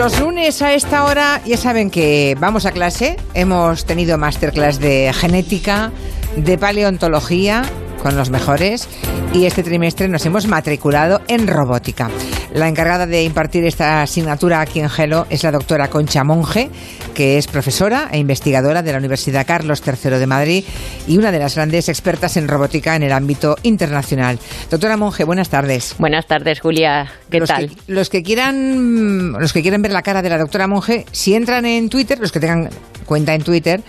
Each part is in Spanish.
los lunes a esta hora ya saben que vamos a clase. Hemos tenido masterclass de genética, de paleontología con los mejores y este trimestre nos hemos matriculado en robótica. La encargada de impartir esta asignatura aquí en Gelo es la doctora Concha Monge, que es profesora e investigadora de la Universidad Carlos III de Madrid y una de las grandes expertas en robótica en el ámbito internacional. Doctora Monge, buenas tardes. Buenas tardes, Julia. ¿Qué los tal? Que, los que quieran los que quieran ver la cara de la doctora Monge, si entran en Twitter, los que tengan cuenta en Twitter,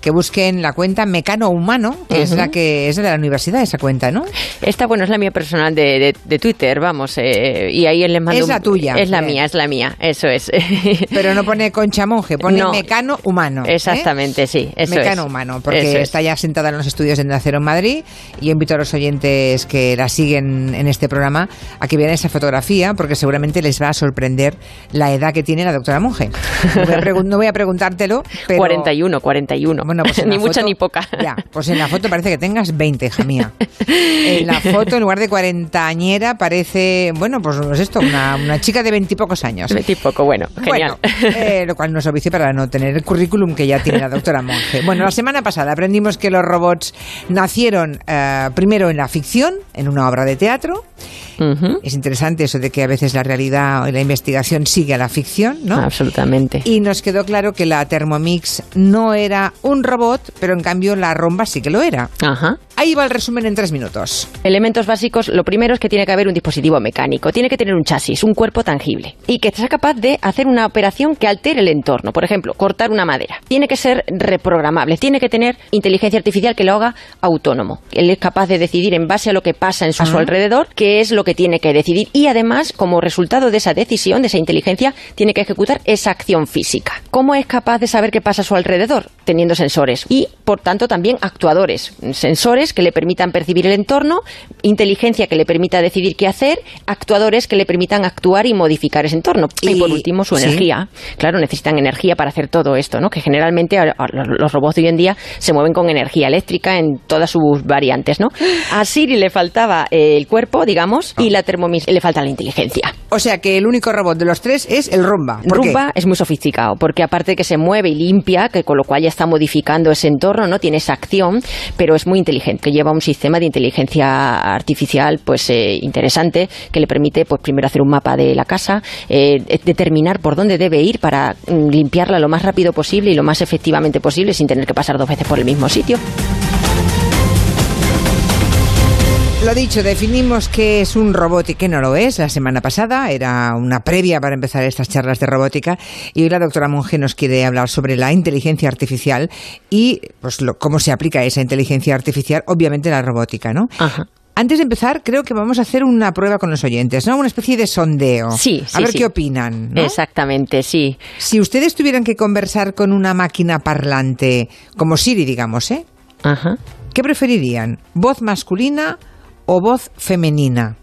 que busquen la cuenta Mecano Humano, que uh -huh. es la que es de la universidad, esa cuenta, ¿no? Esta, bueno, es la mía personal de, de, de Twitter, vamos, eh, y ahí les mando... Es la tuya. Es la eh. mía, es la mía, eso es. Pero no pone Concha Monje, pone no, Mecano Humano. Exactamente, ¿eh? sí, eso Mecano es. Humano, porque eso está ya sentada en los estudios de Nacero en Madrid, y yo invito a los oyentes que la siguen en este programa a que vean esa fotografía, porque seguramente les va a sorprender la edad que tiene la doctora Monje. No voy a, no voy a preguntártelo, pero... 41, 41. Bueno, pues ni mucha ni poca. Ya, pues en la foto parece que tengas 20, hija mía. En la foto, en lugar de cuarentañera, parece, bueno, pues no es esto, una, una chica de veintipocos años. Veintipoco, bueno, genial. Bueno, eh, lo cual nos oficia para no tener el currículum que ya tiene la doctora Monge. Bueno, la semana pasada aprendimos que los robots nacieron eh, primero en la ficción, en una obra de teatro. Uh -huh. Es interesante eso de que a veces la realidad y la investigación sigue a la ficción, ¿no? Absolutamente. Y nos quedó claro que la Thermomix no era un robot, pero en cambio la romba sí que lo era. Ajá. Ahí va el resumen en tres minutos. Elementos básicos, lo primero es que tiene que haber un dispositivo mecánico, tiene que tener un chasis, un cuerpo tangible y que sea capaz de hacer una operación que altere el entorno, por ejemplo, cortar una madera. Tiene que ser reprogramable, tiene que tener inteligencia artificial que lo haga autónomo. Él es capaz de decidir en base a lo que pasa en su, a su alrededor qué es lo que tiene que decidir y además, como resultado de esa decisión, de esa inteligencia, tiene que ejecutar esa acción física. ¿Cómo es capaz de saber qué pasa a su alrededor? Teniendo sensores y, por tanto, también actuadores, sensores que le permitan percibir el entorno, inteligencia que le permita decidir qué hacer, actuadores que le permitan actuar y modificar ese entorno. Y, y por último, su ¿sí? energía. Claro, necesitan energía para hacer todo esto, ¿no? Que generalmente los robots de hoy en día se mueven con energía eléctrica en todas sus variantes, ¿no? A Siri le faltaba el cuerpo, digamos, y la Thermomix le falta la inteligencia. O sea que el único robot de los tres es el Rumba. ¿Por Rumba qué? es muy sofisticado, porque aparte de que se mueve y limpia, que con lo cual ya está modificando ese entorno, no tiene esa acción, pero es muy inteligente, que lleva un sistema de inteligencia artificial pues eh, interesante que le permite pues primero hacer un mapa de la casa, eh, determinar por dónde debe ir para mm, limpiarla lo más rápido posible y lo más efectivamente posible sin tener que pasar dos veces por el mismo sitio. Lo dicho, definimos qué es un robot y qué no lo es. La semana pasada era una previa para empezar estas charlas de robótica y hoy la doctora Monge nos quiere hablar sobre la inteligencia artificial y pues lo, cómo se aplica esa inteligencia artificial, obviamente, en la robótica, ¿no? Ajá. Antes de empezar, creo que vamos a hacer una prueba con los oyentes, ¿no? Una especie de sondeo. Sí, sí A ver sí. qué opinan. ¿no? Exactamente, sí. Si ustedes tuvieran que conversar con una máquina parlante, como Siri, digamos, ¿eh? Ajá. ¿Qué preferirían? ¿Voz masculina o voz femenina?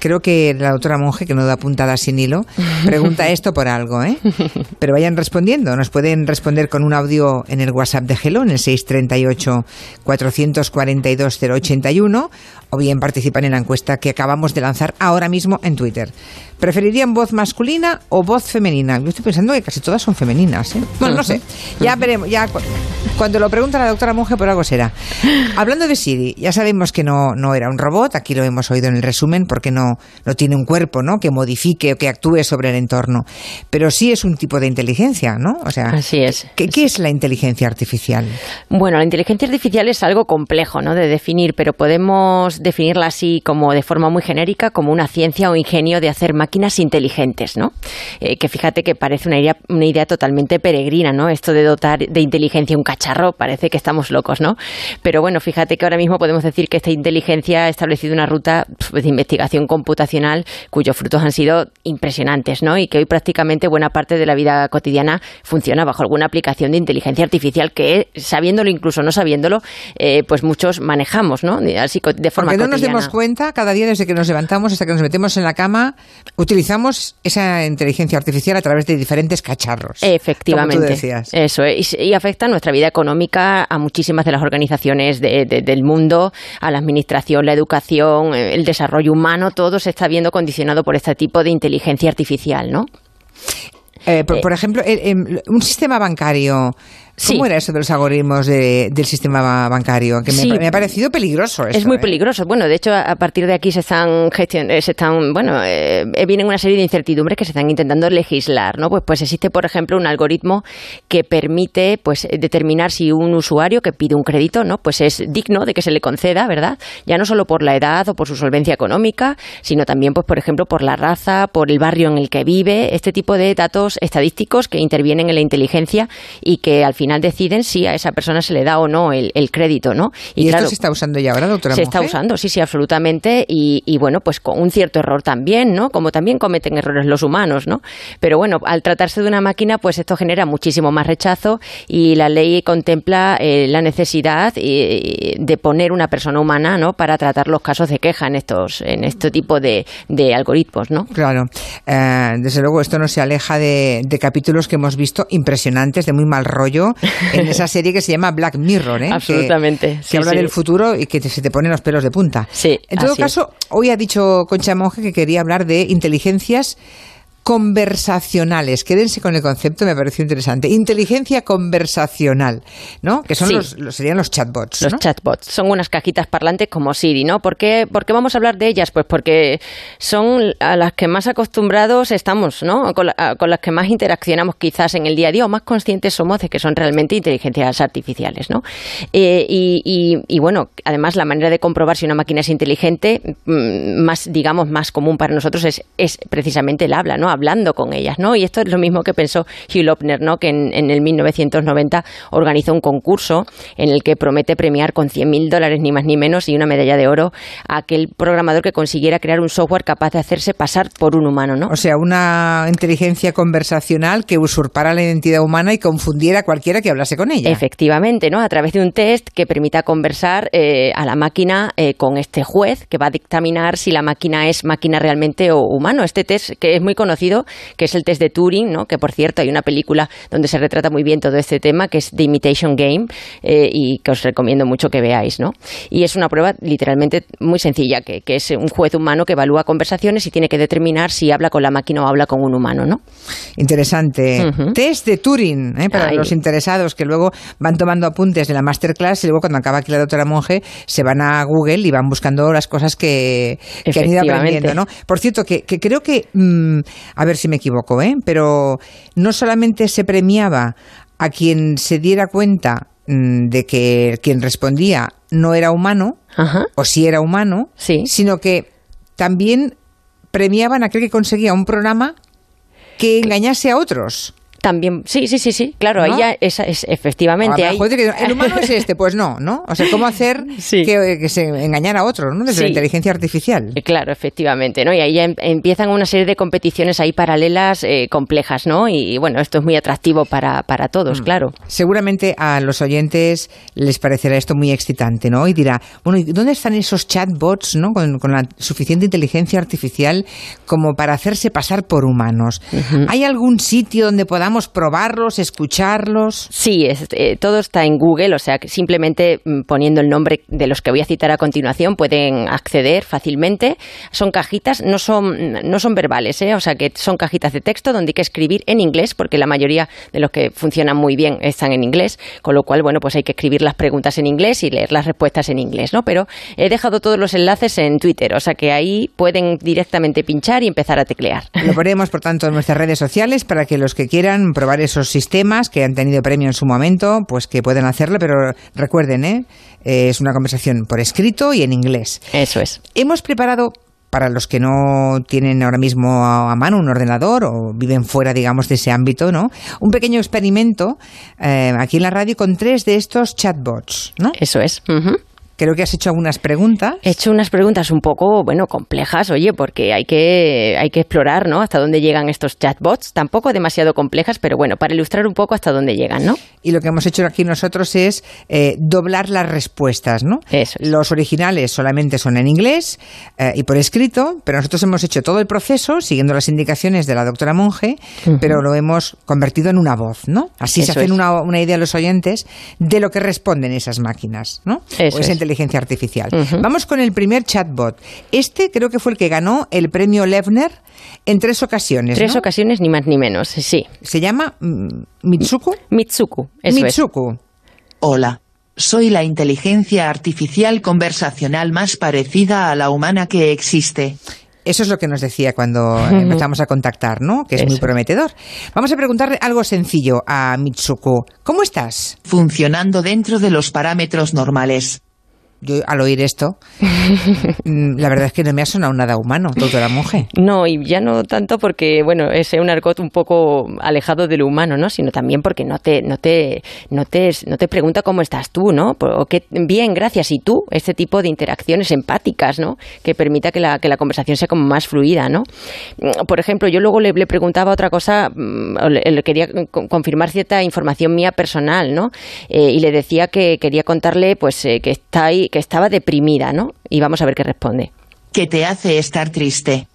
Creo que la doctora Monge, que no da puntada sin hilo, pregunta esto por algo, ¿eh? Pero vayan respondiendo. Nos pueden responder con un audio en el WhatsApp de Hello, en el 638-442-081, o bien participan en la encuesta que acabamos de lanzar ahora mismo en Twitter. ¿Preferirían voz masculina o voz femenina? Yo estoy pensando que casi todas son femeninas, ¿eh? Bueno, no sé. Ya veremos. Ya cu- cuando lo pregunta la doctora Monge, por algo será. Hablando de Siri, ya sabemos que no, no era un robot, aquí lo hemos oído en el resumen, porque no, no tiene un cuerpo, ¿no? Que modifique o que actúe sobre el entorno. Pero sí es un tipo de inteligencia, ¿no? O sea, Así es. ¿qué, qué es la inteligencia artificial? Bueno, la inteligencia artificial es algo complejo ¿no? de definir, pero podemos definirla así como de forma muy genérica, como una ciencia o ingenio de hacer máquinas inteligentes, ¿no? Eh, que fíjate que parece una idea, una idea totalmente peregrina, ¿no? Esto de dotar de inteligencia un cacharro, parece que estamos locos, ¿no? Pero bueno, fíjate que ahora mismo podemos decir que esta inteligencia ha establecido una ruta pues, de investigación computacional cuyos frutos han sido impresionantes, ¿no? Y que hoy prácticamente buena parte de la vida cotidiana funciona bajo alguna aplicación de inteligencia artificial que, sabiéndolo incluso no sabiéndolo, eh, pues muchos manejamos, ¿no? Así de forma Porque no nos demos cuenta, cada día desde que nos levantamos hasta que nos metemos en la cama, utilizamos esa inteligencia artificial a través de diferentes cacharros. Efectivamente. Como tú decías. Eso, es, y, y afecta a nuestra vida económica, a muchísimas de las organizaciones de- de- del mundo, a la administración, la educación, eh, el desarrollo humano, todo se está viendo condicionado por este tipo de inteligencia artificial, ¿no? Eh, por, ejemplo, un sistema bancario ¿Cómo era eso de los algoritmos del sistema bancario? Que me, ha parecido peligroso. es muy ¿eh? peligroso. Bueno, de hecho, a partir de aquí se están eh, se están, bueno, eh, vienen una serie de incertidumbres que se están intentando legislar, ¿no? Pues, pues existe, por ejemplo, un algoritmo que permite, pues, determinar si un usuario que pide un crédito, ¿no? Pues es digno de que se le conceda, ¿verdad? Ya no solo por la edad o por su solvencia económica, sino también, pues, por ejemplo, por la raza, por el barrio en el que vive, este tipo de datos estadísticos que intervienen en la inteligencia y que al final deciden si a esa persona se le da o no el, crédito, ¿no? Y, esto se está usando ya ahora, doctora Se está usando, sí, sí, absolutamente. Y, bueno, pues con un cierto error también, ¿no? Como también cometen errores los humanos, ¿no? Pero bueno, al tratarse de una máquina, pues esto genera muchísimo más rechazo y la ley contempla eh, la necesidad eh, de poner una persona humana, ¿no? Para tratar los casos de queja en estos, en este tipo de, algoritmos, ¿no? Claro. Eh, desde luego, esto no se aleja de, de capítulos que hemos visto impresionantes, de muy mal rollo, en esa serie que se llama Black Mirror, ¿eh? Absolutamente. Que, habla del futuro y que se te ponen los pelos de punta. Sí. En todo caso, hoy ha dicho Concha Monge que quería hablar de inteligencias conversacionales. Quédense con el concepto, me pareció interesante. Inteligencia conversacional, ¿no? Que son los, serían los chatbots. Los chatbots son unas cajitas parlantes como Siri, ¿no? ¿Por qué, vamos a hablar de ellas? Pues porque son a las que más acostumbrados estamos, ¿no? Con, las que más interaccionamos quizás en el día a día o más conscientes somos de que son realmente inteligencias artificiales, ¿no? Eh, y, bueno, además la manera de comprobar si una máquina es inteligente, mm, más, digamos, más común para nosotros es, es precisamente el habla, ¿no? Hablando con ellas, ¿no? Y esto es lo mismo que pensó Hugh Lopner, ¿no? Que en, el 1990 organizó un concurso en el que promete premiar con 100.000 dólares ni más ni menos y una medalla de oro a aquel programador que consiguiera crear un software capaz de hacerse pasar por un humano, ¿no? O sea, una inteligencia conversacional que usurpara la identidad humana y confundiera a cualquiera que hablase con ella. Efectivamente, ¿no? A través de un test que permita conversar eh, a la máquina eh, con este juez que va a dictaminar si la máquina es máquina realmente o humano. Este test que es muy conocido que es el test de Turing, ¿no? que por cierto hay una película donde se retrata muy bien todo este tema, que es The Imitation Game, eh, y que os recomiendo mucho que veáis. ¿no? Y es una prueba literalmente muy sencilla, que, es un juez humano que evalúa conversaciones y tiene que determinar si habla con la máquina o habla con un humano. ¿no? Interesante. Test de Turing, ¿eh? para los interesados que luego van tomando apuntes de la masterclass y luego cuando acaba aquí la doctora Monge se van a Google y van buscando las cosas que, han ido aprendiendo. ¿no? Por cierto, que, creo que mm, a ver si me equivoco, ¿eh? pero no solamente se premiaba a quien se diera cuenta mm, de que quien respondía no era humano, o si era humano, sino que también premiaban a aquel que conseguía un programa que engañase a otros. También, sí, sí, sí, sí, claro, ahí ya es, efectivamente. Ahí... el humano es este, pues no, ¿no? O sea, ¿cómo hacer que, se engañara a otro, ¿no? Desde la inteligencia artificial. Eh, claro, efectivamente, ¿no? Y ahí ya em, empiezan una serie de competiciones ahí paralelas eh, complejas, ¿no? Y, bueno, esto es muy atractivo para, para todos, mm. claro. Seguramente a los oyentes les parecerá esto muy excitante, ¿no? Y dirá, bueno, ¿y dónde están esos chatbots, ¿no? Con, la suficiente inteligencia artificial como para hacerse pasar por humanos. ¿Hay algún sitio donde podamos probarlos, escucharlos? Sí, eh, todo está en Google, o sea que simplemente mm, poniendo el nombre de los que voy a citar a continuación pueden acceder fácilmente. Son cajitas, no son, no son verbales, ¿eh? o sea que son cajitas de texto donde hay que escribir en inglés, porque la mayoría de los que funcionan muy bien están en inglés, con lo cual, bueno, pues hay que escribir las preguntas en inglés y leer las respuestas en inglés, ¿no? Pero he dejado todos los enlaces en Twitter, o sea que ahí pueden directamente pinchar y empezar a teclear. Lo ponemos, por tanto, en nuestras redes sociales para que los que quieran probar esos sistemas que han tenido premio en su momento, pues que pueden hacerlo, pero recuerden, ¿eh? ¿eh? es una conversación por escrito y en inglés. Eso es. Hemos preparado para los que no tienen ahora mismo a mano un ordenador o viven fuera, digamos, de ese ámbito, ¿no? Un pequeño experimento eh, aquí en la radio con tres de estos chatbots, ¿no? Eso es. Creo que has hecho algunas preguntas. He hecho unas preguntas un poco, bueno, complejas, oye, porque hay que, hay que explorar, ¿no? Hasta dónde llegan estos chatbots. Tampoco demasiado complejas, pero bueno, para ilustrar un poco hasta dónde llegan, ¿no? Y lo que hemos hecho aquí nosotros es eh, doblar las respuestas, ¿no? Eso Los originales solamente son en inglés eh, y por escrito, pero nosotros hemos hecho todo el proceso siguiendo las indicaciones de la doctora Monge, pero lo hemos convertido en una voz, ¿no? Así se hacen una, una, idea los oyentes de lo que responden esas máquinas, ¿no? Eso inteligencia artificial. Vamos con el primer chatbot. Este creo que fue el que ganó el premio Levner en tres ocasiones. Tres ocasiones, ni más ni menos, sí. ¿Se llama mm, Mitsuku? Mitsuku, eso Mitsuku. Hola. Soy la inteligencia artificial conversacional más parecida a la humana que existe. Eso es lo que nos decía cuando empezamos a contactar, ¿no? Que es muy prometedor. Vamos a preguntarle algo sencillo a Mitsuko. ¿Cómo estás? Funcionando dentro de los parámetros normales yo al oír esto, mm, la verdad es que no me ha sonado nada humano, doctora Monge. No, y ya no tanto porque, bueno, es un argot un poco alejado de lo humano, ¿no? Sino también porque no te, no te, no te, no te pregunta cómo estás tú, ¿no? O que, bien, gracias, y tú, este tipo de interacciones empáticas, ¿no? Que permita que la, que la conversación sea como más fluida, ¿no? Por ejemplo, yo luego le, preguntaba otra cosa, mm, le, quería confirmar cierta información mía personal, ¿no? Eh, y le decía que quería contarle, pues, eh, que está ahí que estaba deprimida, ¿no? Y vamos a ver qué responde. ¿Qué te hace estar triste?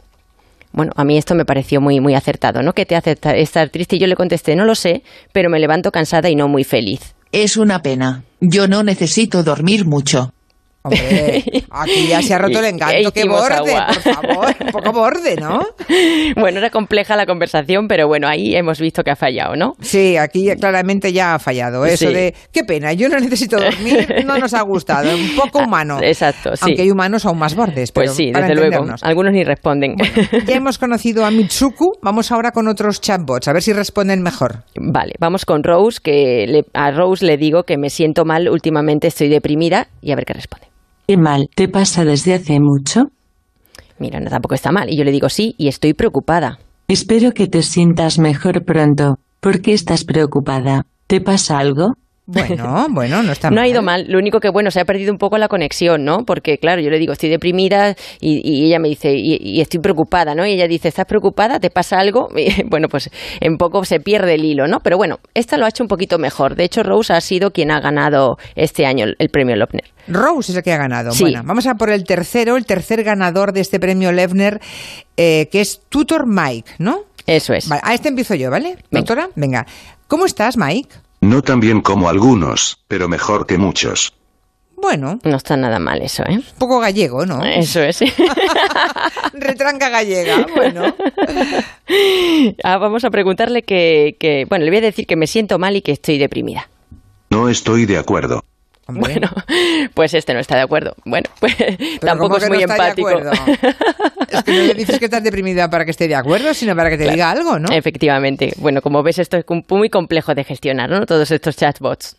Bueno, a mí esto me pareció muy, muy acertado, ¿no? ¿Qué te hace estar triste? Y yo le contesté, no lo sé, pero me levanto cansada y no muy feliz. Es una pena. Yo no necesito dormir mucho. Hombre, aquí ya se ha roto el encanto. ¡Qué borde, por favor! Un poco borde, ¿no? Bueno, era compleja la conversación, pero bueno, ahí hemos visto que ha fallado, ¿no? Sí, aquí claramente ya ha fallado. Eso de, qué pena, yo no necesito dormir, no nos ha gustado. Un poco ah, humano. Exacto, sí. Aunque hay humanos aún más bordes. Pues sí, desde luego. Algunos ni responden. ya hemos conocido a Mitsuku, vamos ahora con otros chatbots, a ver si responden mejor. Vale, vamos con Rose, que a Rose le digo que me siento mal, últimamente estoy deprimida, y a ver qué responde. ¿Qué mal te pasa desde hace mucho? Mira, no tampoco está mal. Y yo le digo sí, y estoy preocupada. Espero que te sientas mejor pronto. ¿Por qué estás preocupada? ¿Te pasa algo? Bueno, bueno, no está mal. No ha ido mal. Lo único que, bueno, se ha perdido un poco la conexión, ¿no? Porque, claro, yo le digo, estoy deprimida y, ella me dice, y, estoy preocupada, ¿no? Y ella dice, ¿estás preocupada? ¿Te pasa algo? bueno, pues en poco se pierde el hilo, ¿no? Pero bueno, esta lo ha hecho un poquito mejor. De hecho, Rose ha sido quien ha ganado este año el, premio Lopner. Rose es el que ha ganado. Bueno, vamos a por el tercero, el tercer ganador de este premio Levner, eh, que es Tutor Mike, ¿no? Eso es. a este empiezo yo, ¿vale? Doctora, venga. ¿Cómo estás, Mike? No tan bien como algunos, pero mejor que muchos. Bueno. No está nada mal eso, ¿eh? Un poco gallego, ¿no? Eso es. Retranca gallega, bueno. Ah, vamos a preguntarle que, que, bueno, le voy a decir que me siento mal y que estoy deprimida. No estoy de acuerdo. Bueno, pues este no está de acuerdo. Bueno, pues tampoco es muy empático. es que no le dices que estás deprimida para que esté de acuerdo, sino para que te diga algo, ¿no? Efectivamente. Bueno, como ves, esto es muy complejo de gestionar, ¿no? Todos estos chatbots.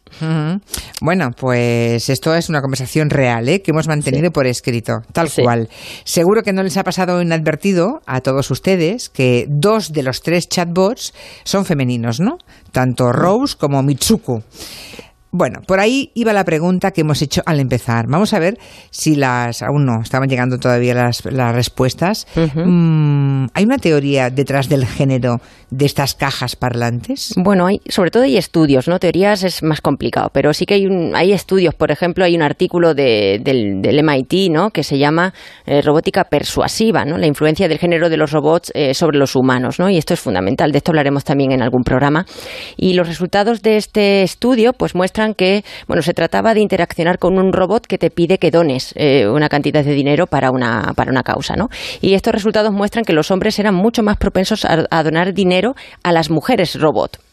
Bueno, pues esto es una conversación real, ¿eh? Que hemos mantenido por escrito, tal cual. Seguro que no les ha pasado inadvertido a todos ustedes que dos de los tres chatbots son femeninos, ¿no? Tanto Rose como Mitsuku. Bueno, por ahí iba la pregunta que hemos hecho al empezar. Vamos a ver si las. Aún no, estaban llegando todavía las, respuestas. Mm, ¿Hay una teoría detrás del género de estas cajas parlantes? Bueno, hay, sobre todo hay estudios, ¿no? Teorías es más complicado, pero sí que hay, hay estudios. Por ejemplo, hay un artículo del, MIT, ¿no? Que se llama eh, Robótica Persuasiva, ¿no? La influencia del género de los robots eh, sobre los humanos, ¿no? Y esto es fundamental. De esto hablaremos también en algún programa. Y los resultados de este estudio, pues muestran que, bueno, se trataba de interaccionar con un robot que te pide que dones eh, una cantidad de dinero para una, para una causa, ¿no? Y estos resultados muestran que los hombres eran mucho más propensos a donar dinero a las mujeres robot.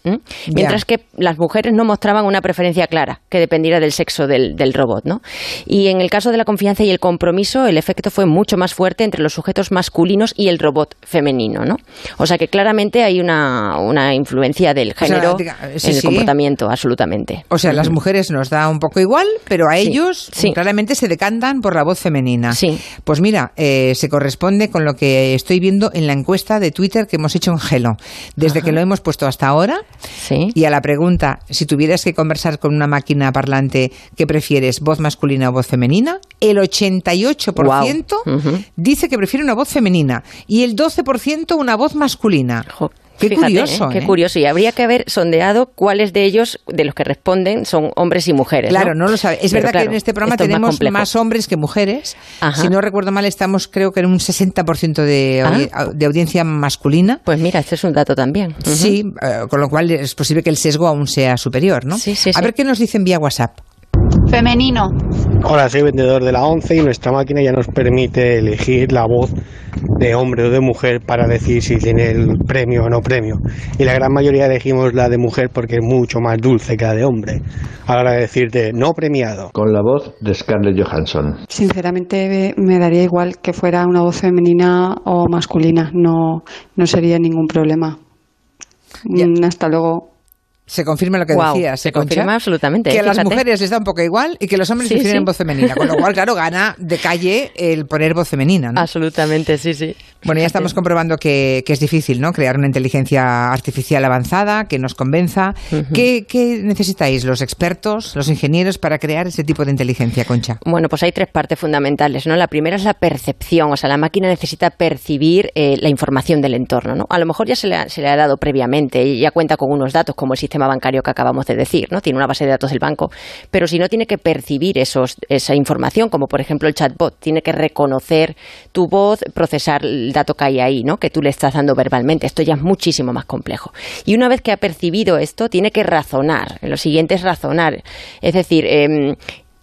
Mientras que las mujeres no mostraban una preferencia clara que dependiera del sexo del, robot. ¿no? Y en el caso de la confianza y el compromiso, el efecto fue mucho más fuerte entre los sujetos masculinos y el robot femenino. ¿no? O sea que claramente hay una, una influencia del género en el comportamiento, absolutamente. O sea, las mujeres nos da un poco igual, pero a ellos claramente se decantan por la voz femenina. Sí. Pues mira, eh, se corresponde con lo que estoy viendo en la encuesta de Twitter que hemos hecho en Gelo. Desde que lo hemos puesto hasta ahora, y a la pregunta, si tuvieras que conversar con una máquina parlante, ¿qué prefieres, voz masculina o voz femenina? El 88% dice que prefiere una voz femenina y el 12% una voz masculina. Qué curioso. ¿eh? Qué ¿eh? curioso. Y habría que haber sondeado cuáles de ellos, de los que responden, son hombres y mujeres. Claro, no, lo sabe. Es verdad que en este programa tenemos más, hombres que mujeres. Si no recuerdo mal, estamos creo que en un 60% de, ah. de audiencia masculina. Pues mira, este es un dato también. Sí, eh, con lo cual es posible que el sesgo aún sea superior, ¿no? Sí, sí, A ver qué nos dicen vía WhatsApp. Femenino. Hola, soy vendedor de la 11 y nuestra máquina ya nos permite elegir la voz de hombre o de mujer para decir si tiene el premio o no premio. Y la gran mayoría elegimos la de mujer porque es mucho más dulce que la de hombre. A la hora de decirte no premiado. Con la voz de Scarlett Johansson. Sinceramente me daría igual que fuera una voz femenina o masculina. No, no sería ningún problema. Mm, Hasta luego. Se confirma lo que decías. se ¿eh, Concha? confirma absolutamente, Que a las mujeres les da un poco igual y que los hombres Sí, prefieren sí. voz femenina. Con lo cual, claro, gana de calle el poner voz femenina. ¿no? Absolutamente, sí, sí. Bueno, ya estamos comprobando que, que es difícil, ¿no? Crear una inteligencia artificial avanzada que nos convenza. ¿Qué, qué necesitáis los expertos, los ingenieros para crear ese tipo de inteligencia, Concha? Bueno, pues hay tres partes fundamentales, ¿no? La primera es la percepción, o sea, la máquina necesita percibir eh, la información del entorno, ¿no? A lo mejor ya se le, ha, se le ha dado previamente y ya cuenta con unos datos como el sistema bancario que acabamos de decir, ¿no? Tiene una base de datos del banco, pero si no tiene que percibir esos, esa información, como por ejemplo el chatbot, tiene que reconocer tu voz, procesar el dato que hay ahí, ¿no? Que tú le estás dando verbalmente. Esto ya es muchísimo más complejo. Y una vez que ha percibido esto, tiene que razonar. Lo siguiente es razonar. Es decir, em,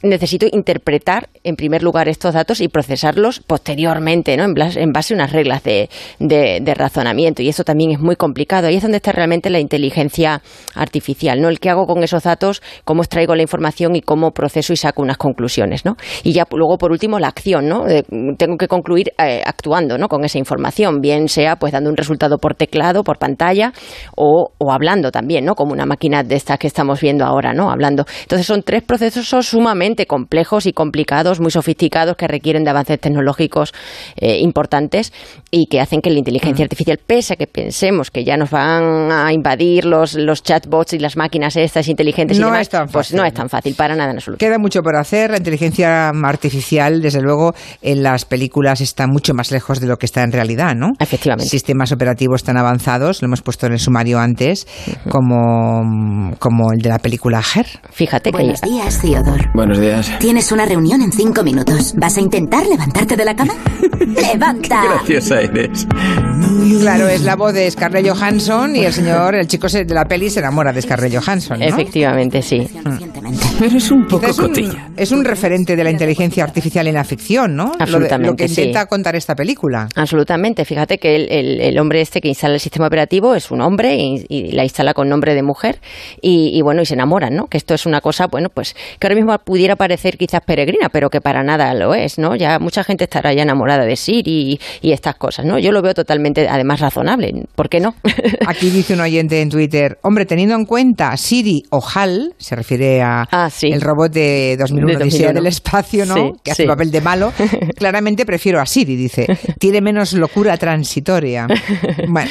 necesito interpretar en primer lugar estos datos y procesarlos posteriormente, ¿no? En, blas- en base a unas reglas de, de- de razonamiento. Y eso también es muy complicado. Ahí es donde está realmente la inteligencia artificial, ¿no? El que hago con esos datos, cómo extraigo la información y cómo proceso y saco unas conclusiones, ¿no? Y ya luego, por último, la acción, ¿no? De- tengo que concluir eh, actuando, ¿no? Con esa información, bien sea pues dando un resultado por teclado, por pantalla o, o hablando también, ¿no? Como una máquina de estas que estamos viendo ahora, ¿no? Hablando. Entonces son tres procesos sumamente complejos y complicados, muy sofisticados, que requieren de avances tecnológicos eh, importantes y que hacen que la inteligencia artificial, pese a que pensemos que ya nos van a invadir los, los chatbots y las máquinas estas inteligentes y No demás, es tan pues fácil. no es tan fácil para nada en absoluto. Queda mucho por hacer. La inteligencia artificial, desde luego, en las películas está mucho más lejos de lo que está en realidad, ¿no? Efectivamente. Sistemas operativos tan avanzados, lo hemos puesto en el sumario antes, como, como el de la película Her. Fíjate que Buenos días, Theodore. Buenos días. Tienes una reunión en cinco minutos. ¿Vas a intentar levantarte de la cama? ¡Levanta! Graciosa eres. Claro, es la voz de Scarlett Johansson y el señor, el chico se- de la peli se enamora de Scarlett Johansson, ¿no? efectivamente sí. Recientemente. Eres un poco es un, cotilla. es un referente de la inteligencia artificial en la ficción, ¿no? Lo, de- lo Absolutamente, que sí. intenta contar esta película. Absolutamente. Fíjate que el, el- el hombre este que instala el sistema operativo es un hombre y, y la instala con nombre de mujer y, y bueno, y se enamoran, ¿no? Que esto es una cosa, bueno, pues que ahora mismo pudiera parecer quizás peregrina, pero que para nada lo es, ¿no? Ya mucha gente estará ya enamorada de Siri y, y estas cosas, ¿no? Yo lo veo totalmente, además, razonable. ¿Por qué no? Aquí dice un oyente en Twitter, hombre, teniendo en cuenta Siri o HAL, se refiere a Ah, sí. el robot de 2001, De Odisea 2001. del espacio, ¿no? Sí, que hace sí. papel de malo. Claramente prefiero a Siri, dice. Tiene menos locura transitoria. Bueno.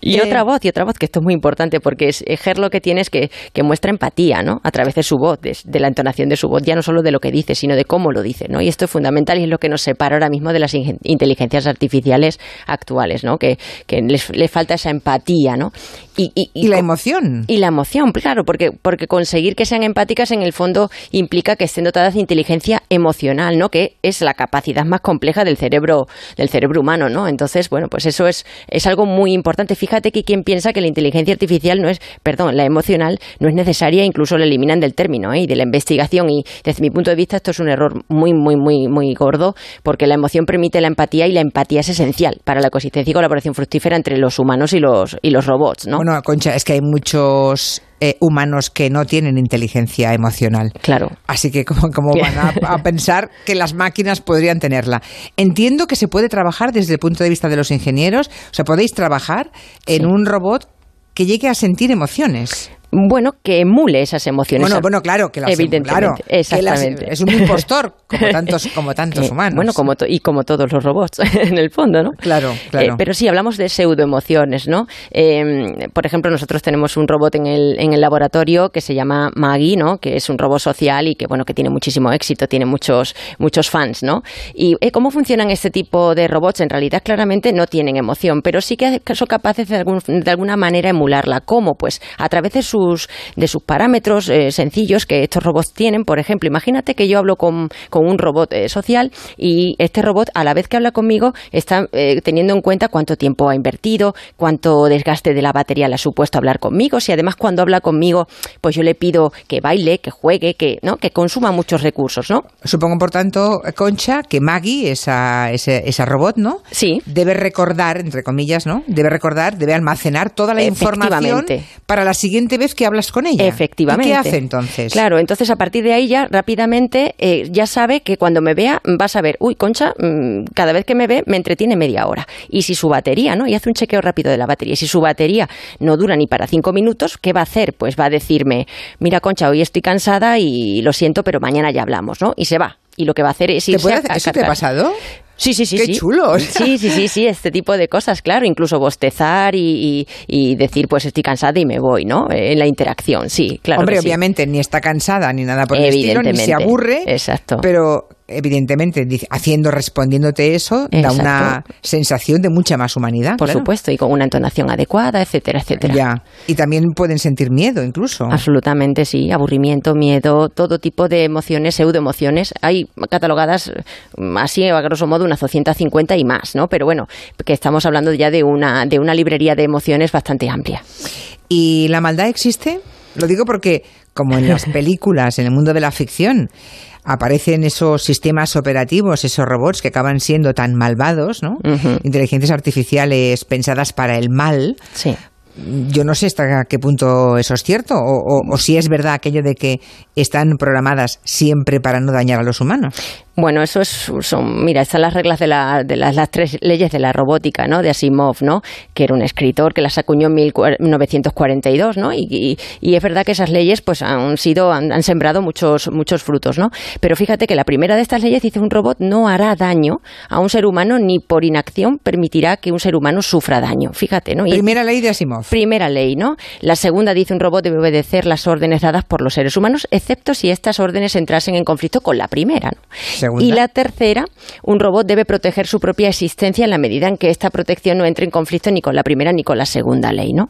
Y eh, otra voz, y otra voz, que esto es muy importante, porque es, Ger lo que tiene es que, que muestra empatía, ¿no? A través de su voz, de, de la entonación de su voz, ya no solo de lo que dice, sino de cómo lo dice, ¿no? Y esto es fundamental y es lo que nos separa ahora mismo de las inteligencias artificiales actuales, ¿no? Que, que les, les falta esa empatía, ¿no? Y, y- y Y la emoción. y la emoción, claro, porque, porque conseguir que sean empáticas en el fondo implica que estén dotadas de inteligencia emocional, ¿no? Que es la capacidad más compleja del cerebro, del cerebro humano, ¿no? Entonces, bueno, pues eso es, es algo muy importante. Fíjate que quien piensa que la inteligencia artificial no es, perdón, la emocional no es necesaria, incluso la eliminan del término, ¿eh? y de la investigación. Y desde mi punto de vista esto es un error muy, muy, muy, muy gordo, porque la emoción permite la empatía y la empatía es esencial para la coexistencia y colaboración fructífera entre los humanos y los, y los robots, ¿no? Bueno, Concha, es que hay muchos eh, humanos que no tienen inteligencia emocional. Claro. Así que, ¿cómo, cómo van a, a pensar que las máquinas podrían tenerla? Entiendo que se puede trabajar desde el punto de vista de los ingenieros. O sea, podéis trabajar en un robot que llegue a sentir emociones. Bueno, que emule esas emociones. Bueno, bueno, claro, que las Evidentemente, claro, las- exactamente. es un impostor, como tantos, como tantos Eh, humanos. Bueno, como to- y como todos los robots, en el fondo, ¿no? Claro, claro. Eh, pero sí, hablamos de pseudoemociones, ¿no? Eh, por ejemplo, nosotros tenemos un robot en el, en el laboratorio que se llama Maggie, ¿no? Que es un robot social y que, bueno, que tiene muchísimo éxito, tiene muchos, muchos fans, ¿no? Y eh, cómo funcionan este tipo de robots, en realidad claramente no tienen emoción, pero sí que son capaces de, algún- de alguna manera emularla. ¿Cómo? Pues a través de su sus, de sus parámetros eh, sencillos que estos robots tienen. Por ejemplo, imagínate que yo hablo con, con un robot eh, social y este robot, a la vez que habla conmigo, está eh, teniendo en cuenta cuánto tiempo ha invertido, cuánto desgaste de la batería le ha supuesto hablar conmigo. Si además cuando habla conmigo, pues yo le pido que baile, que juegue, que, ¿no? que consuma muchos recursos, ¿no? Supongo, por tanto, Concha, que Maggie, esa, ese- esa robot, ¿no? Sí. Debe recordar, entre comillas, ¿no? Debe recordar, debe almacenar toda la información para la siguiente vez que hablas con ella. Efectivamente. ¿Y qué hace entonces? Claro, entonces a partir de ahí ya rápidamente eh, ya sabe que cuando me vea va a saber, uy, Concha, mm, cada vez que me ve me entretiene media hora. Y si su batería, ¿no? Y hace un chequeo rápido de la batería. Y si su batería no dura ni para cinco minutos, ¿qué va a hacer? Pues va a decirme, mira, Concha, hoy estoy cansada y lo siento, pero mañana ya hablamos, ¿no? Y se va. Y lo que va a hacer es ¿Te irse puede a- hacer- a ¿Eso te ha pasado? Sí, sí, sí. Qué sí. chulo, o sea. Sí, sí, sí, sí, este tipo de cosas, claro. Incluso bostezar y, y- y decir, pues estoy cansada y me voy, ¿no? En la interacción, sí, claro. Hombre, que sí. obviamente ni está cansada ni nada por el estilo, ni se aburre. Exacto. Pero evidentemente, haciendo, respondiéndote eso, da una sensación de mucha más humanidad. Por claro. supuesto, y con una entonación adecuada, etcétera, etcétera. Ya. Y también pueden sentir miedo, incluso. Absolutamente, sí. Aburrimiento, miedo, todo tipo de emociones, pseudoemociones. Hay catalogadas mm, así, a grosso modo, unas 250 y más, ¿no? Pero bueno, que estamos hablando ya de una, de una librería de emociones bastante amplia. ¿Y la maldad existe? Lo digo porque, como en las películas, en el mundo de la ficción, aparecen esos sistemas operativos, esos robots que acaban siendo tan malvados, ¿no? Inteligencias artificiales pensadas para el mal. Sí. Yo no sé hasta qué punto eso es cierto, o, o- o si es verdad aquello de que están programadas siempre para no dañar a los humanos. Bueno, eso es, son, mira, están las reglas de, la, de las, las tres leyes de la robótica, ¿no? De Asimov, ¿no? Que era un escritor que las acuñó en 1942, ¿no? Y, y- y es verdad que esas leyes, pues, han sido, han, han sembrado muchos, muchos frutos, ¿no? Pero fíjate que la primera de estas leyes dice un robot no hará daño a un ser humano ni por inacción permitirá que un ser humano sufra daño. Fíjate, ¿no? Y- Primera ley de Asimov. Primera ley, ¿no? La segunda dice un robot debe obedecer las órdenes dadas por los seres humanos, excepto si estas órdenes entrasen en conflicto con la primera. ¿no? Y la tercera, un robot debe proteger su propia existencia en la medida en que esta protección no entre en conflicto ni con la primera ni con la segunda ley, ¿no?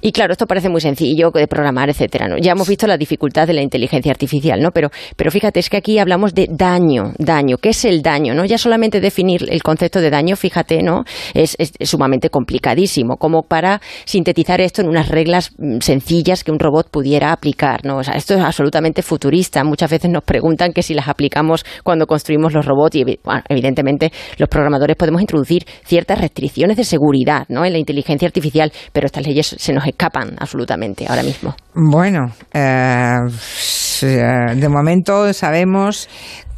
Y claro, esto parece muy sencillo de programar, etcétera, ¿no? Ya hemos visto la dificultad de la inteligencia artificial, ¿no? Pero, pero fíjate, es que aquí hablamos de daño, daño. ¿Qué es el daño, no? Ya solamente definir el concepto de daño, fíjate, ¿no? Es, es sumamente complicadísimo, como para sintetizar esto en unas reglas mm, sencillas que un robot pudiera aplicar, ¿no? Esto es absolutamente futurista. Muchas veces nos preguntan que si las aplicamos cuando construimos los robots y evidentemente los programadores podemos introducir ciertas restricciones de seguridad, ¿no? En la inteligencia artificial, pero estas leyes se nos escapan absolutamente ahora mismo. Bueno, eh, eh, de momento sabemos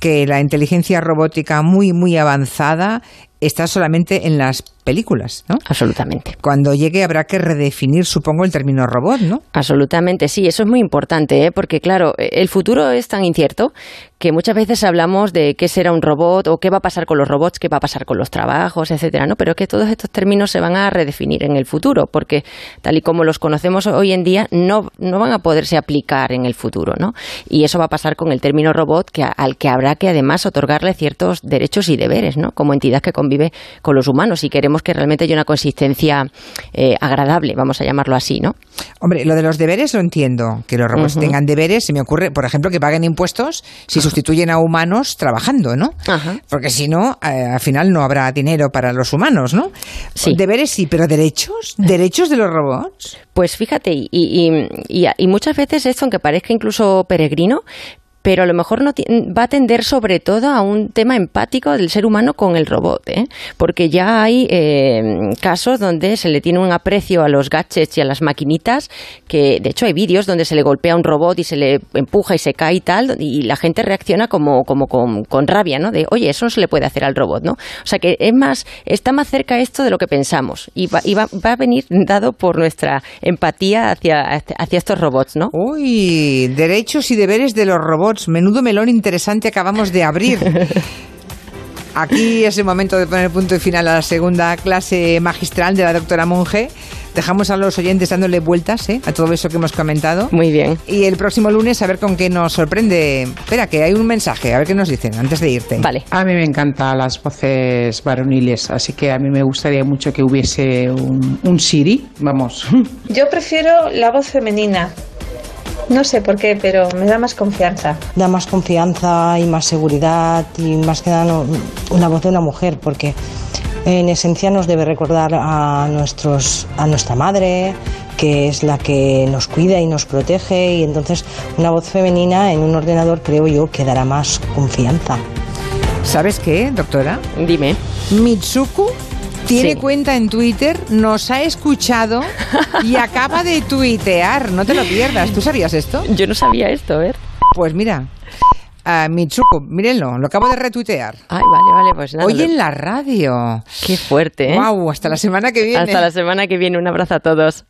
que la inteligencia robótica muy, muy avanzada está solamente en las películas, ¿no? Absolutamente. Cuando llegue habrá que redefinir, supongo, el término robot, ¿no? Absolutamente, sí, eso es muy importante, ¿eh? porque claro, el futuro es tan incierto que muchas veces hablamos de qué será un robot o qué va a pasar con los robots, qué va a pasar con los trabajos, etcétera, ¿no? Pero que todos estos términos se van a redefinir en el futuro, porque tal y como los conocemos hoy en día, no, no van a poderse aplicar en el futuro, ¿no? Y eso va a pasar con el término robot, que, al que habrá que además otorgarle ciertos derechos y deberes, ¿no? Como entidad que convive con los humanos y queremos que realmente haya una consistencia eh, agradable, vamos a llamarlo así, ¿no? Hombre, lo de los deberes lo entiendo, que los robots tengan deberes, se me ocurre, por ejemplo, que paguen impuestos si sustituyen a humanos trabajando, ¿no? Ajá. Porque si no, eh, al final no habrá dinero para los humanos, ¿no? Sí. Deberes sí, pero derechos, derechos de los robots. Pues fíjate, y, y- y- y muchas veces esto, aunque parezca incluso peregrino, pero a lo mejor no ti- va a tender sobre todo a un tema empático del ser humano con el robot, ¿eh? porque ya hay eh, casos donde se le tiene un aprecio a los gadgets y a las maquinitas, que de hecho hay vídeos donde se le golpea a un robot y se le empuja y se cae y tal, y la gente reacciona como, como con, con rabia, ¿no? De, oye, eso no se le puede hacer al robot, ¿no? O sea que es más, está más cerca esto de lo que pensamos, y va, y va, va a venir dado por nuestra empatía hacia, hacia estos robots, ¿no? Uy, derechos y deberes de los robots. Menudo melón interesante acabamos de abrir. Aquí es el momento de poner punto y final a la segunda clase magistral de la doctora Monge. Dejamos a los oyentes dándole vueltas ¿eh? a todo eso que hemos comentado. Muy bien. Y el próximo lunes a ver con qué nos sorprende. Espera, que hay un mensaje, a ver qué nos dicen antes de irte. Vale. A mí me encantan las voces varoniles, así que a mí me gustaría mucho que hubiese un, un Siri, vamos. Yo prefiero la voz femenina, No sé por qué, pero me da más confianza. Da más confianza y más seguridad y más que nada no- voz de una mujer, porque en esencia nos debe recordar a, nuestros, a nuestra madre, que es la que nos cuida y nos protege, y entonces una voz femenina en un ordenador creo yo que dará más confianza. ¿Sabes qué, doctora? Dime. Mitsuku tiene Sí. cuenta en Twitter, nos ha escuchado y acaba de tuitear. No te lo pierdas. ¿Tú sabías esto? Yo no sabía esto, ¿ver? Pues mira, a Mitsuku, mírenlo, lo acabo de retuitear. Ay, vale, vale, pues nada. Hoy lo- en la radio. Qué fuerte, ¿eh? Wow, hasta la semana que viene. Hasta la semana que viene. Un abrazo a todos.